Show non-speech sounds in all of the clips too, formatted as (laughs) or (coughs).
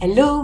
Hello,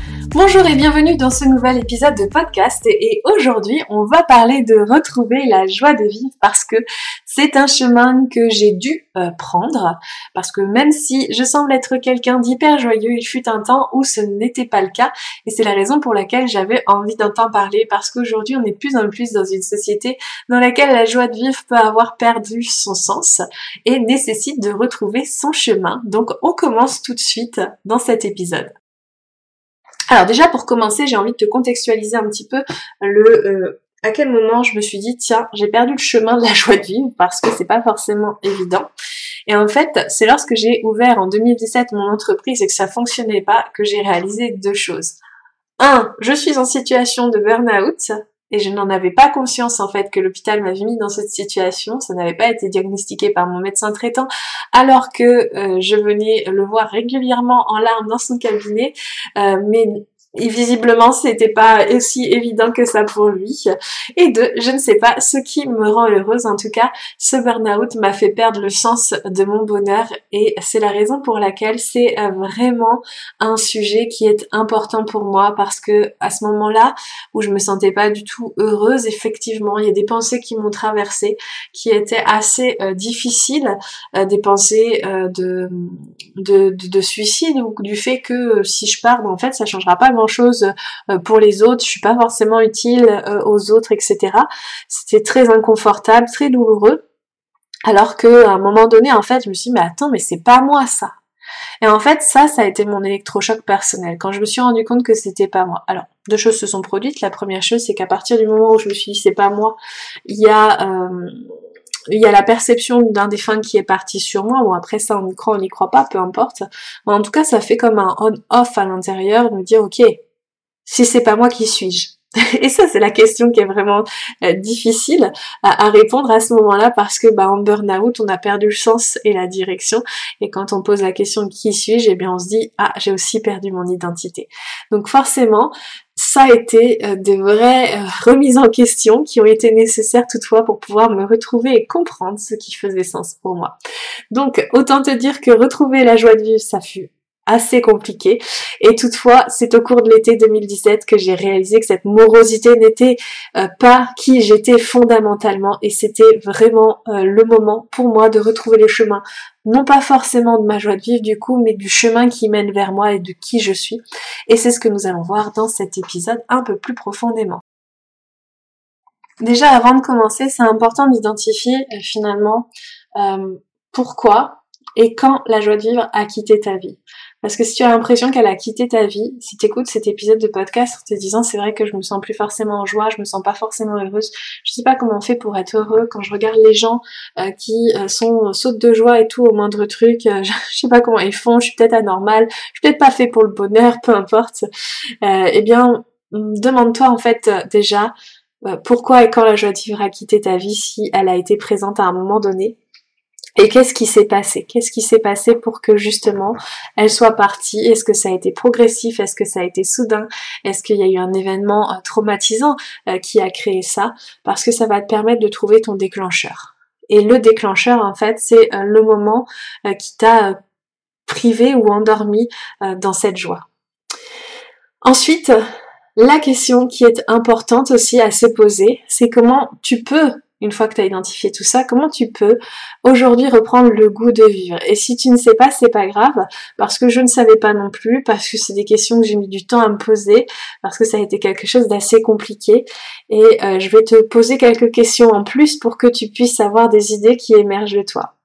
Bonjour et bienvenue dans ce nouvel épisode de podcast et aujourd'hui on va parler de retrouver la joie de vivre parce que c'est un chemin que j'ai dû euh, prendre parce que même si je semble être quelqu'un d'hyper joyeux, il fut un temps où ce n'était pas le cas et c'est la raison pour laquelle j'avais envie d'en parler parce qu'aujourd'hui on est plus en plus dans une société dans laquelle la joie de vivre peut avoir perdu son sens et nécessite de retrouver son chemin. Donc on commence tout de suite dans cet épisode. Alors déjà pour commencer, j'ai envie de te contextualiser un petit peu le euh, à quel moment je me suis dit tiens, j'ai perdu le chemin de la joie de vivre parce que c'est pas forcément évident. Et en fait, c'est lorsque j'ai ouvert en 2017 mon entreprise et que ça fonctionnait pas que j'ai réalisé deux choses. Un, je suis en situation de burn-out et je n'en avais pas conscience en fait que l'hôpital m'avait mis dans cette situation. Ça n'avait pas été diagnostiqué par mon médecin traitant, alors que euh, je venais le voir régulièrement en larmes dans son cabinet, euh, mais et visiblement, c'était pas aussi évident que ça pour lui. Et deux, je ne sais pas, ce qui me rend heureuse, en tout cas, ce burn-out m'a fait perdre le sens de mon bonheur et c'est la raison pour laquelle c'est euh, vraiment un sujet qui est important pour moi parce que à ce moment-là où je me sentais pas du tout heureuse, effectivement, il y a des pensées qui m'ont traversée qui étaient assez euh, difficiles, euh, des pensées de, de, de, suicide ou du fait que si je pars, ben, en fait, ça changera pas chose euh, pour les autres, je suis pas forcément utile euh, aux autres, etc. C'était très inconfortable, très douloureux. Alors que à un moment donné, en fait, je me suis dit, mais attends, mais c'est pas moi ça. Et en fait, ça, ça a été mon électrochoc personnel. Quand je me suis rendu compte que c'était pas moi. Alors, deux choses se sont produites. La première chose, c'est qu'à partir du moment où je me suis dit c'est pas moi, il y a euh, il y a la perception d'un défunt qui est parti sur moi. Bon après ça on y croit, on n'y croit pas, peu importe. Mais en tout cas ça fait comme un on-off à l'intérieur me dire ok, si c'est pas moi qui suis-je? (laughs) et ça, c'est la question qui est vraiment euh, difficile à, répondre à ce moment-là parce que bah, en burn-out, on a perdu le sens et la direction. Et quand on pose la question qui suis-je, eh bien on se dit ah j'ai aussi perdu mon identité. Donc forcément, ça a été euh, de vraies euh, remises en question qui ont été nécessaires toutefois pour pouvoir me retrouver et comprendre ce qui faisait sens pour moi. Donc autant te dire que retrouver la joie de vivre, ça fut assez compliqué. Et toutefois, c'est au cours de l'été 2017 que j'ai réalisé que cette morosité n'était euh, pas qui j'étais fondamentalement et c'était vraiment euh, le moment pour moi de retrouver le chemin, non pas forcément de ma joie de vivre du coup, mais du chemin qui mène vers moi et de qui je suis. Et c'est ce que nous allons voir dans cet épisode un peu plus profondément. Déjà, avant de commencer, c'est important d'identifier euh, finalement pourquoi et quand la joie de vivre a quitté ta vie. Parce que si tu as l'impression qu'elle a quitté ta vie, si tu écoutes cet épisode de podcast en te disant c'est vrai que je me sens plus forcément en joie, je me sens pas forcément heureuse, je sais pas comment on fait pour être heureux quand je regarde les gens euh, qui euh, sont euh, sautent de joie et tout au moindre truc, (laughs) je, sais pas comment ils font, je suis peut-être anormale, je suis peut-être pas fait pour le bonheur, (laughs) peu importe. eh bien, demande-toi en fait déjà pourquoi et quand la joie de vivre a quitté ta vie si elle a été présente à un moment donné et qu'est-ce qui s'est passé? Qu'est-ce qui s'est passé pour que justement elle soit partie? Est-ce que ça a été progressif? Est-ce que ça a été soudain? Est-ce qu'il y a eu un événement euh, traumatisant euh, qui a créé ça? Parce que ça va te permettre de trouver ton déclencheur. Et le déclencheur, en fait, c'est euh, le moment qui t'a privé ou endormi dans cette joie. Ensuite, la question qui est importante aussi à se poser, c'est comment tu peux une fois que tu as identifié tout ça, comment tu peux aujourd'hui reprendre le goût de vivre? Et si tu ne sais pas, c'est pas grave, parce que je ne savais pas non plus, parce que c'est des questions que j'ai mis du temps à me poser, parce que ça a été quelque chose d'assez compliqué. Et euh, je vais te poser quelques questions en plus pour que tu puisses avoir des idées qui émergent de toi.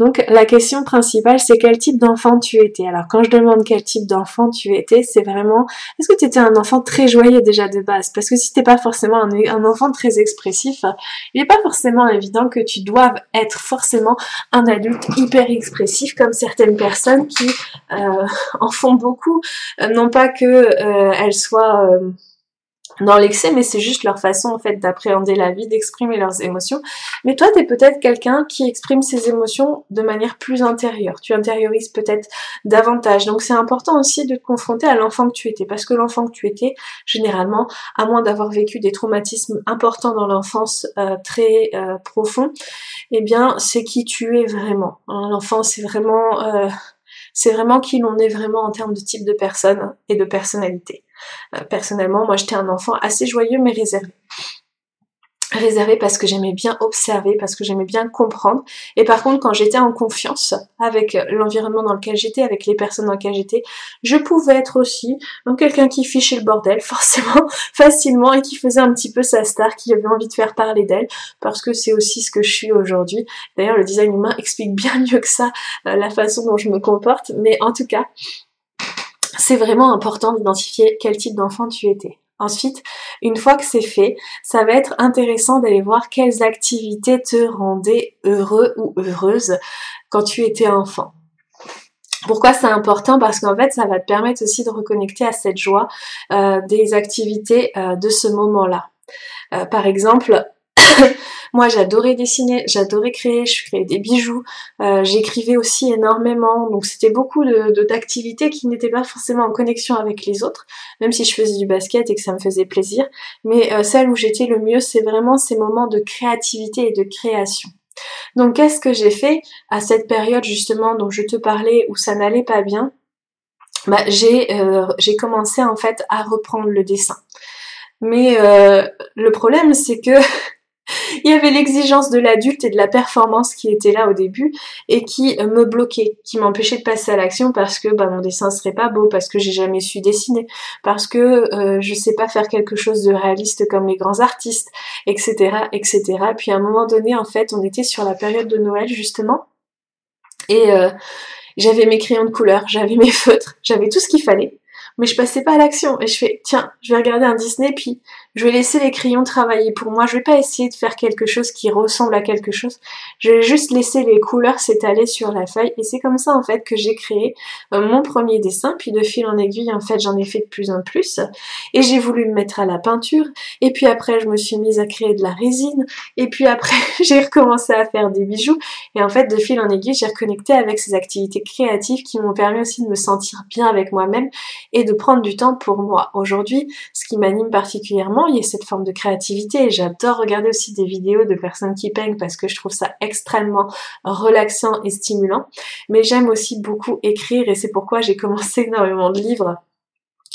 Donc la question principale, c'est quel type d'enfant tu étais? Alors quand je demande quel type d'enfant tu étais, c'est vraiment, est-ce que tu étais un enfant très joyeux déjà de base? Parce que si t'es pas forcément un, enfant très expressif, il n'est pas forcément évident que tu doives être forcément un adulte hyper expressif comme certaines personnes qui euh, (laughs) en font beaucoup. Euh, non pas que euh, elles soient dans l'excès, mais c'est juste leur façon en fait d'appréhender la vie, d'exprimer leurs émotions. Mais toi, tu es peut-être quelqu'un qui exprime ses émotions de manière plus intérieure. Tu intériorises peut-être davantage. Donc c'est important aussi de te confronter à l'enfant que tu étais, parce que l'enfant que tu étais, généralement, à moins d'avoir vécu des traumatismes importants dans l'enfance euh, très euh, profonds, eh bien c'est qui tu es vraiment. Hein, l'enfant, c'est vraiment euh, c'est vraiment qui l'on est vraiment en termes de type de personne et de personnalité. Euh, personnellement, moi j'étais un enfant assez joyeux mais réservé réservé parce que j'aimais bien observer, parce que j'aimais bien comprendre. Et par contre, quand j'étais en confiance avec l'environnement dans lequel j'étais, avec les personnes dans lesquelles j'étais, je pouvais être aussi quelqu'un qui fichait le bordel, (laughs) forcément, facilement, et qui faisait un petit peu sa star, qui avait envie de faire parler d'elle, parce que c'est aussi ce que je suis aujourd'hui. D'ailleurs, le design humain explique bien mieux que ça euh, la façon dont je me comporte, mais en tout cas, c'est vraiment important d'identifier quel type d'enfant tu étais. Ensuite, une fois que c'est fait, ça va être intéressant d'aller voir quelles activités te rendaient heureux ou heureuse quand tu étais enfant. Pourquoi c'est important? Parce qu'en fait, ça va te permettre aussi de reconnecter à cette joie euh, des activités euh, de ce moment-là. Euh, par exemple, (laughs) moi, j'adorais dessiner, j'adorais créer, je créais des bijoux, euh, j'écrivais aussi énormément, donc c'était beaucoup de d'activités qui n'étaient pas forcément en connexion avec les autres, même si je faisais du basket et que ça me faisait plaisir. Mais euh, celle où j'étais le mieux, c'est vraiment ces moments de créativité et de création. Donc, qu'est-ce que j'ai fait à cette période justement dont je te parlais où ça n'allait pas bien? Bah, j'ai euh, commencé en fait à reprendre le dessin. Mais euh, le problème, c'est que (laughs) il y avait l'exigence de l'adulte et de la performance qui était là au début et qui euh, me bloquait, qui m'empêchait de passer à l'action parce que bah, mon dessin serait pas beau, parce que j'ai jamais su dessiner, parce que euh, je sais pas faire quelque chose de réaliste comme les grands artistes, etc., etc. Puis à un moment donné, en fait, on était sur la période de Noël justement et euh, j'avais mes crayons de couleur, j'avais mes feutres, j'avais tout ce qu'il fallait mais je passais pas à l'action. Et je fais, tiens, je vais regarder un Disney, puis je vais laisser les crayons travailler pour moi. Je vais pas essayer de faire quelque chose qui ressemble à quelque chose. Je vais juste laisser les couleurs s'étaler sur la feuille. Et c'est comme ça, en fait, que j'ai créé euh, mon premier dessin. Puis de fil en aiguille, en fait, j'en ai fait de plus en plus. Et j'ai voulu me mettre à la peinture. Et puis après, je me suis mise à créer de la résine. Et puis après, (laughs) j'ai recommencé à faire des bijoux. Et en fait, de fil en aiguille, j'ai reconnecté avec ces activités créatives qui m'ont permis aussi de me sentir bien avec moi-même et de prendre du temps pour moi. Aujourd'hui, ce qui m'anime particulièrement, il y a cette forme de créativité j'adore regarder aussi des vidéos de personnes qui peignent parce que je trouve ça extrêmement relaxant et stimulant. Mais j'aime aussi beaucoup écrire et c'est pourquoi j'ai commencé (laughs) énormément de livres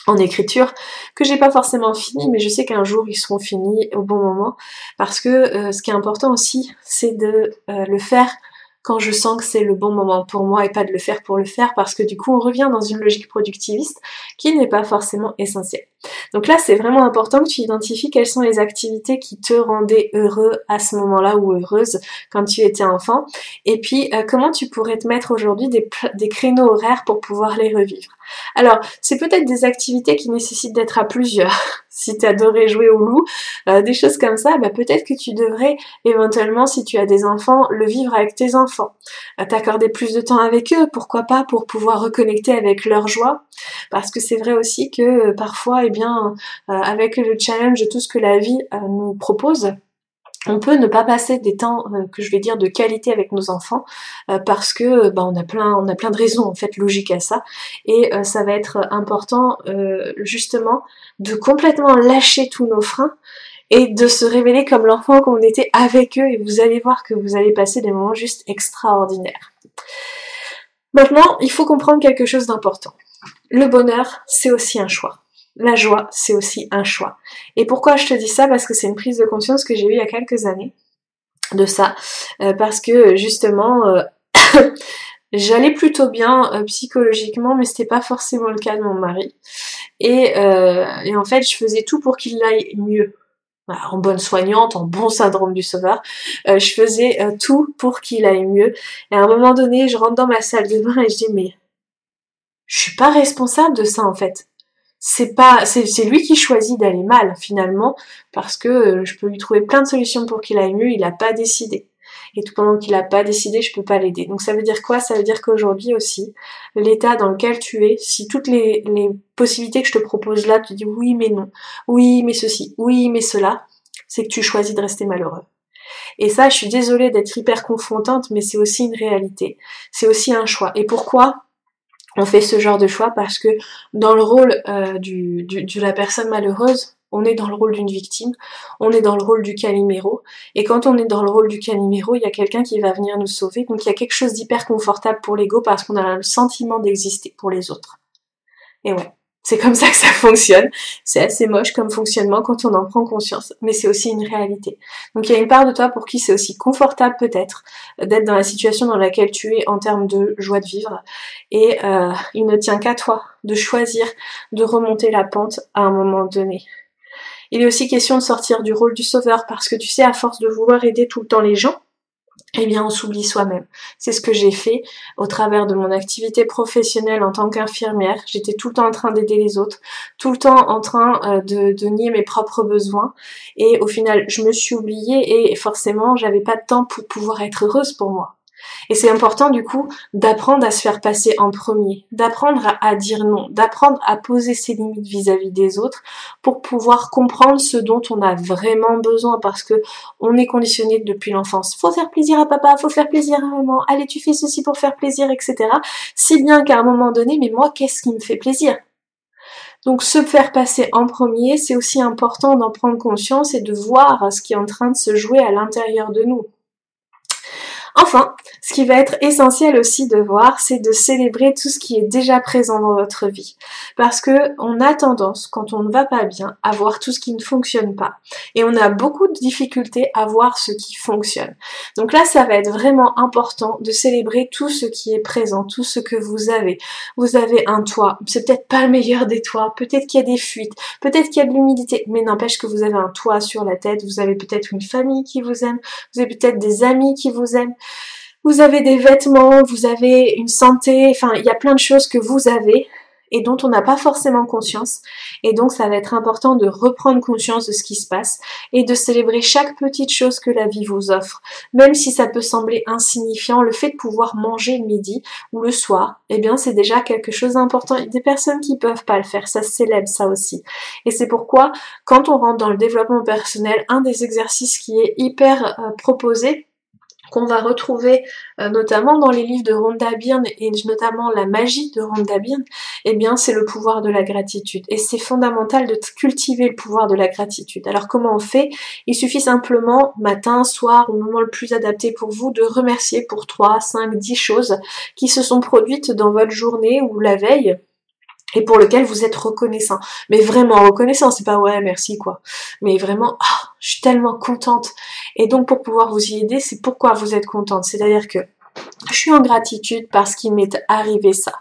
en écriture que j'ai pas forcément fini mais je sais qu'un jour ils seront finis au bon moment parce que euh, ce qui est important aussi c'est de euh, le faire quand je sens que c'est le bon moment pour moi et pas de le faire pour le faire parce que du coup on revient dans une logique productiviste qui n'est pas forcément essentielle. Donc là c'est vraiment important que tu identifies quelles sont les activités qui te rendaient heureux à ce moment-là ou heureuse quand tu étais enfant et puis euh, comment tu pourrais te mettre aujourd'hui des, des créneaux horaires pour pouvoir les revivre? Alors, c'est peut-être des activités qui nécessitent d'être à plusieurs. (laughs) si tu adorais jouer au loup, euh, des choses comme ça, bah, peut-être que tu devrais éventuellement, si tu as des enfants, le vivre avec tes enfants. Euh, t'accorder plus de temps avec eux, pourquoi pas, pour pouvoir reconnecter avec leur joie. Parce que c'est vrai aussi que euh, parfois, eh bien, avec le challenge de tout ce que la vie nous propose, on peut ne pas passer des temps euh, que je vais dire de qualité avec nos enfants euh, parce que bah, on a plein on a plein de raisons en fait logiques à ça et euh, ça va être important justement de complètement lâcher tous nos freins et de se révéler comme l'enfant qu'on était avec eux et vous allez voir que vous allez passer des moments juste extraordinaires. Maintenant, il faut comprendre quelque chose d'important. Le bonheur, c'est aussi un choix la joie, c'est aussi un choix. Et pourquoi je te dis ça? Parce que c'est une prise de conscience que j'ai eue il y a quelques années. de ça parce que justement (coughs) j'allais plutôt bien psychologiquement mais c'était pas forcément le cas de mon mari et, et en fait je faisais tout pour qu'il aille mieux en bonne soignante, en bon syndrome du sauveur, euh, je faisais euh, tout pour qu'il aille mieux. Et à un moment donné, je rentre dans ma salle de bain et je dis mais je suis pas responsable de ça en fait. C'est pas, c'est lui qui choisit d'aller mal finalement parce que euh, je peux lui trouver plein de solutions pour qu'il aille mieux. Il a pas décidé et tout pendant qu'il n'a pas décidé, je peux pas l'aider. Donc ça veut dire quoi? Ça veut dire qu'aujourd'hui aussi, l'état dans lequel tu es, si toutes les, les possibilités que je te propose là, tu dis oui mais non, oui mais ceci, oui mais cela, c'est que tu choisis de rester malheureux. Et ça, je suis désolée d'être hyper confrontante, mais c'est aussi une réalité. C'est aussi un choix. Et pourquoi? On fait ce genre de choix Parce que dans le rôle euh, de la personne malheureuse, on est dans le rôle d'une victime, on est dans le rôle du caliméro, et quand on est dans le rôle du caliméro, il y a quelqu'un qui va venir nous sauver, donc il y a quelque chose d'hyper confortable pour l'ego parce qu'on a le sentiment d'exister pour les autres. Et ouais, c'est comme ça que ça fonctionne. C'est assez moche comme fonctionnement quand on en prend conscience, mais c'est aussi une réalité. Donc il y a une part de toi pour qui c'est aussi confortable peut-être d'être dans la situation dans laquelle tu es en termes de joie de vivre, et euh, il ne tient qu'à toi de choisir de remonter la pente à un moment donné. Il est aussi question de sortir du rôle du sauveur parce que tu sais, à force de vouloir aider tout le temps les gens, eh bien on s'oublie soi-même. C'est ce que j'ai fait au travers de mon activité professionnelle en tant qu'infirmière. J'étais tout le temps en train d'aider les autres, tout le temps en train euh, de, de, nier mes propres besoins. Et au final, je me suis oubliée et forcément, j'avais pas de temps pour pouvoir être heureuse pour moi. Et c'est important du coup d'apprendre à se faire passer en premier, d'apprendre à, dire non, d'apprendre à poser ses limites vis-à-vis des autres pour pouvoir comprendre ce dont on a vraiment besoin parce que on est conditionné depuis l'enfance. Faut faire plaisir à papa, faut faire plaisir à maman, allez tu fais ceci pour faire plaisir, etc. Si bien qu'à un moment donné, mais moi qu'est-ce qui me fait plaisir? Donc se faire passer en premier, c'est aussi important d'en prendre conscience et de voir ce qui est en train de se jouer à l'intérieur de nous. Enfin, ce qui va être essentiel aussi de voir, c'est de célébrer tout ce qui est déjà présent dans votre vie. Parce que on a tendance, quand on ne va pas bien, à voir tout ce qui ne fonctionne pas. Et on a beaucoup de difficultés à voir ce qui fonctionne. Donc là, ça va être vraiment important de célébrer tout ce qui est présent, tout ce que vous avez. Vous avez un toit. C'est peut-être pas le meilleur des toits. Peut-être qu'il y a des fuites. Peut-être qu'il y a de l'humidité. Mais n'empêche que vous avez un toit sur la tête. Vous avez peut-être une famille qui vous aime. Vous avez peut-être des amis qui vous aiment vous avez des vêtements, vous avez une santé, enfin il y a plein de choses que vous avez et dont on n'a pas forcément conscience. Et donc ça va être important de reprendre conscience de ce qui se passe et de célébrer chaque petite chose que la vie vous offre. Même si ça peut sembler insignifiant, le fait de pouvoir manger le midi ou le soir, eh bien c'est déjà quelque chose d'important. Il y a des personnes qui peuvent pas le faire, ça célèbre ça aussi. Et c'est pourquoi quand on rentre dans le développement personnel, un des exercices qui est hyper euh, proposé, qu'on va retrouver euh, notamment dans les livres de Rhonda Byrne et notamment la magie de Rhonda Byrne, eh bien c'est le pouvoir de la gratitude. Et c'est fondamental de cultiver le pouvoir de la gratitude. Alors comment on fait? Il suffit simplement matin, soir, au moment le plus adapté pour vous, de remercier pour 3, 5, 10 choses qui se sont produites dans votre journée ou la veille et pour lequel vous êtes reconnaissant. Mais vraiment reconnaissant, c'est pas ouais merci quoi. Mais vraiment, ah, je suis tellement contente. Et donc pour pouvoir vous y aider, c'est pourquoi vous êtes contente? C'est-à-dire que je suis en gratitude parce qu'il m'est arrivé ça.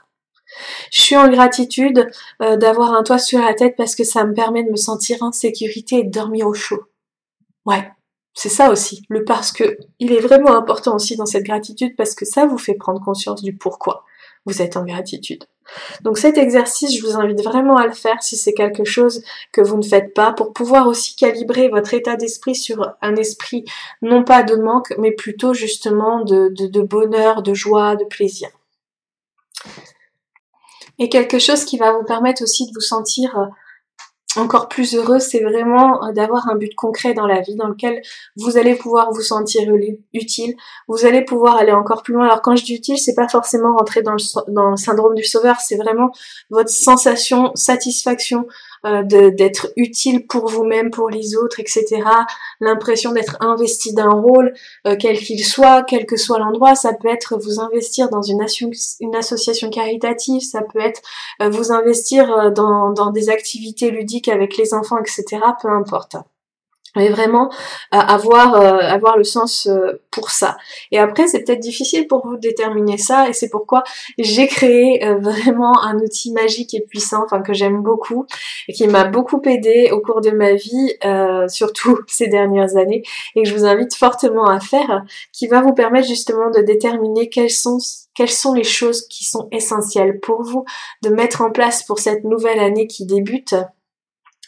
Je suis en gratitude euh, d'avoir un toit sur la tête parce que ça me permet de me sentir en sécurité et de dormir au chaud. Ouais, c'est ça aussi, le parce que. Il est vraiment important aussi dans cette gratitude parce que ça vous fait prendre conscience du pourquoi vous êtes en gratitude. Donc cet exercice, je vous invite vraiment à le faire si c'est quelque chose que vous ne faites pas pour pouvoir aussi calibrer votre état d'esprit sur un esprit non pas de manque mais plutôt justement de, bonheur, de joie, de plaisir. Et quelque chose qui va vous permettre aussi de vous sentir euh, encore plus heureux, c'est vraiment euh, d'avoir un but concret dans la vie dans lequel vous allez pouvoir vous sentir utile, vous allez pouvoir aller encore plus loin. Alors quand je dis utile, c'est pas forcément rentrer dans le, dans le syndrome du sauveur, c'est vraiment votre sensation, satisfaction, euh, d'être utile pour vous-même, pour les autres, etc. L'impression d'être investi d'un rôle, euh, quel qu'il soit, quel que soit l'endroit. Ça peut être vous investir dans une, association caritative, ça peut être euh, vous investir dans, dans des activités ludiques avec les enfants, etc. Peu importe. Mais vraiment euh, avoir euh, avoir le sens euh, pour ça. Et après c'est peut-être difficile pour vous de déterminer ça et c'est pourquoi j'ai créé (laughs) vraiment un outil magique et puissant, enfin que j'aime beaucoup et qui m'a beaucoup aidé au cours de ma vie, surtout (laughs) ces dernières années et que je vous invite fortement à faire, qui va vous permettre justement de déterminer quelles sont quelles sont les choses qui sont essentielles pour vous de mettre en place pour cette nouvelle année qui débute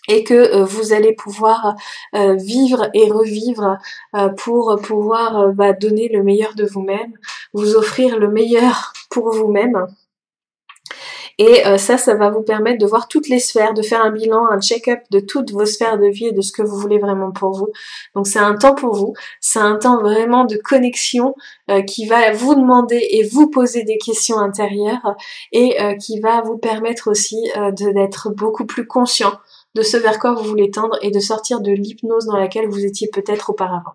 et que euh, vous allez pouvoir euh, vivre et revivre euh, pour pouvoir bah, donner le meilleur de vous-même, vous offrir le meilleur pour vous-même. Et ça, ça va vous permettre de voir toutes les sphères, de faire un bilan, un check-up de toutes vos sphères de vie et de ce que vous voulez vraiment pour vous. Donc c'est un temps pour vous, c'est un temps vraiment de connexion qui va vous demander et vous poser des questions intérieures et qui va vous permettre aussi d'être beaucoup plus conscient de ce vers quoi vous voulez tendre et de sortir de l'hypnose dans laquelle vous étiez peut-être auparavant.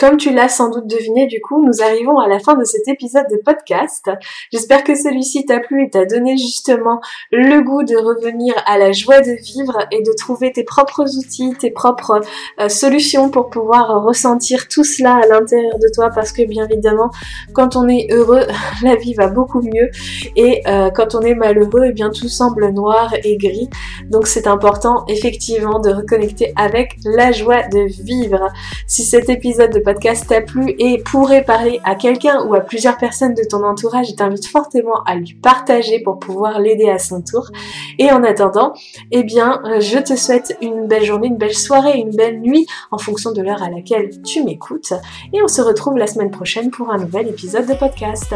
Comme tu l'as sans doute deviné, du coup, nous arrivons à la fin de cet épisode de podcast. J'espère que celui-ci t'a plu et t'a donné justement le goût de revenir à la joie de vivre et de trouver tes propres outils, tes propres euh, solutions pour pouvoir ressentir tout cela à l'intérieur de toi parce que bien évidemment, quand on est heureux, (laughs) la vie va beaucoup mieux et euh, quand on est malheureux, eh bien tout semble noir et gris. Donc c'est important effectivement de reconnecter avec la joie de vivre. Si cet épisode podcast t'a plu et pourrait parler à quelqu'un ou à plusieurs personnes de ton entourage, je t'invite fortement à lui partager pour pouvoir l'aider à son tour. Et en attendant, eh bien, euh, je te souhaite une belle journée, une belle soirée, une belle nuit en fonction de l'heure à laquelle tu m'écoutes. Et on se retrouve la semaine prochaine pour un nouvel épisode de podcast.